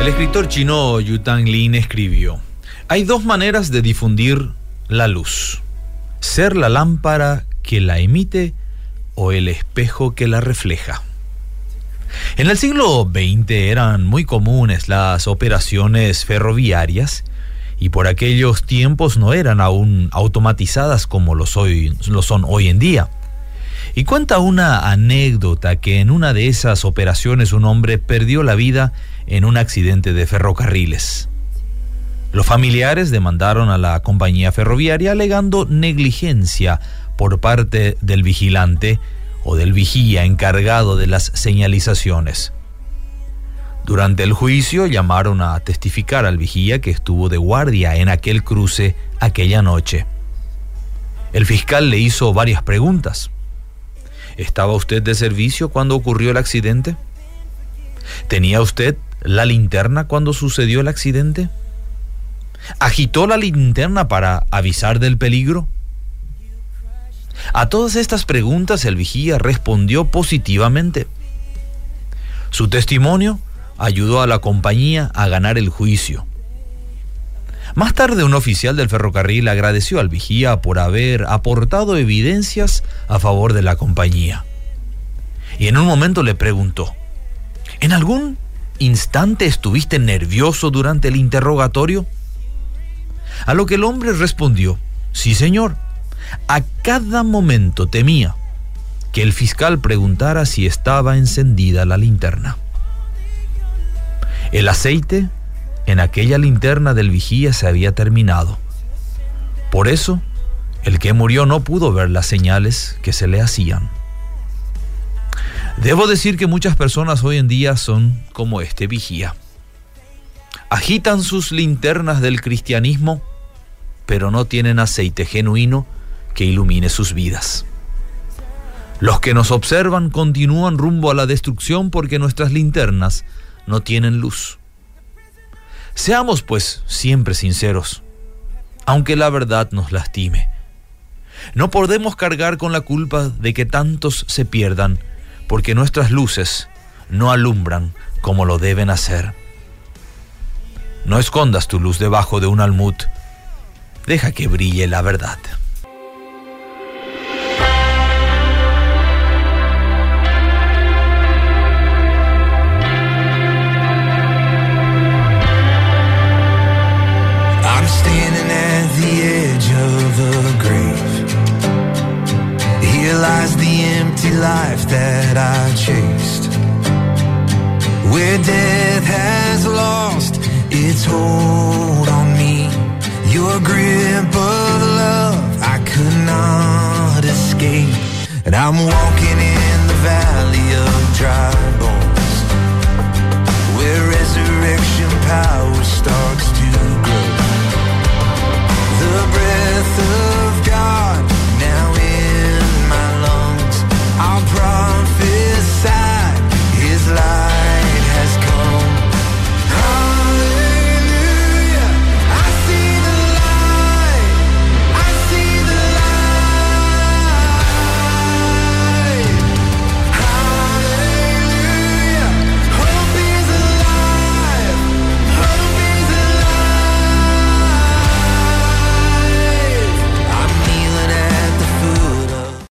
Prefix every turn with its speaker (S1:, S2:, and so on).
S1: El escritor chino Yu Tang Lin escribió, hay dos maneras de difundir la luz, ser la lámpara que la emite o el espejo que la refleja. En el siglo XX eran muy comunes las operaciones ferroviarias y por aquellos tiempos no eran aún automatizadas como lo, lo son hoy en día. Y cuenta una anécdota que en una de esas operaciones un hombre perdió la vida en un accidente de ferrocarriles. Los familiares demandaron a la compañía ferroviaria alegando negligencia por parte del vigilante o del vigía encargado de las señalizaciones. Durante el juicio llamaron a testificar al vigía que estuvo de guardia en aquel cruce aquella noche. El fiscal le hizo varias preguntas. ¿Estaba usted de servicio cuando ocurrió el accidente? ¿Tenía usted la linterna cuando sucedió el accidente? ¿Agitó la linterna para avisar del peligro? A todas estas preguntas el vigía respondió positivamente. Su testimonio ayudó a la compañía a ganar el juicio. Más tarde un oficial del ferrocarril agradeció al vigía por haber aportado evidencias a favor de la compañía. Y en un momento le preguntó, ¿en algún instante estuviste nervioso durante el interrogatorio? A lo que el hombre respondió, sí señor, a cada momento temía que el fiscal preguntara si estaba encendida la linterna. El aceite en aquella linterna del vigía se había terminado. Por eso, el que murió no pudo ver las señales que se le hacían. Debo decir que muchas personas hoy en día son como este vigía. Agitan sus linternas del cristianismo, pero no tienen aceite genuino que ilumine sus vidas. Los que nos observan continúan rumbo a la destrucción porque nuestras linternas no tienen luz. Seamos pues siempre sinceros, aunque la verdad nos lastime. No podemos cargar con la culpa de que tantos se pierdan porque nuestras luces no alumbran como lo deben hacer. No escondas tu luz debajo de un almud, deja que brille la verdad.
S2: empty life that I chased. Where death has lost its hold on me. Your grip of love I could not escape. And I'm walking in the valley of dry bones. Where resurrection powers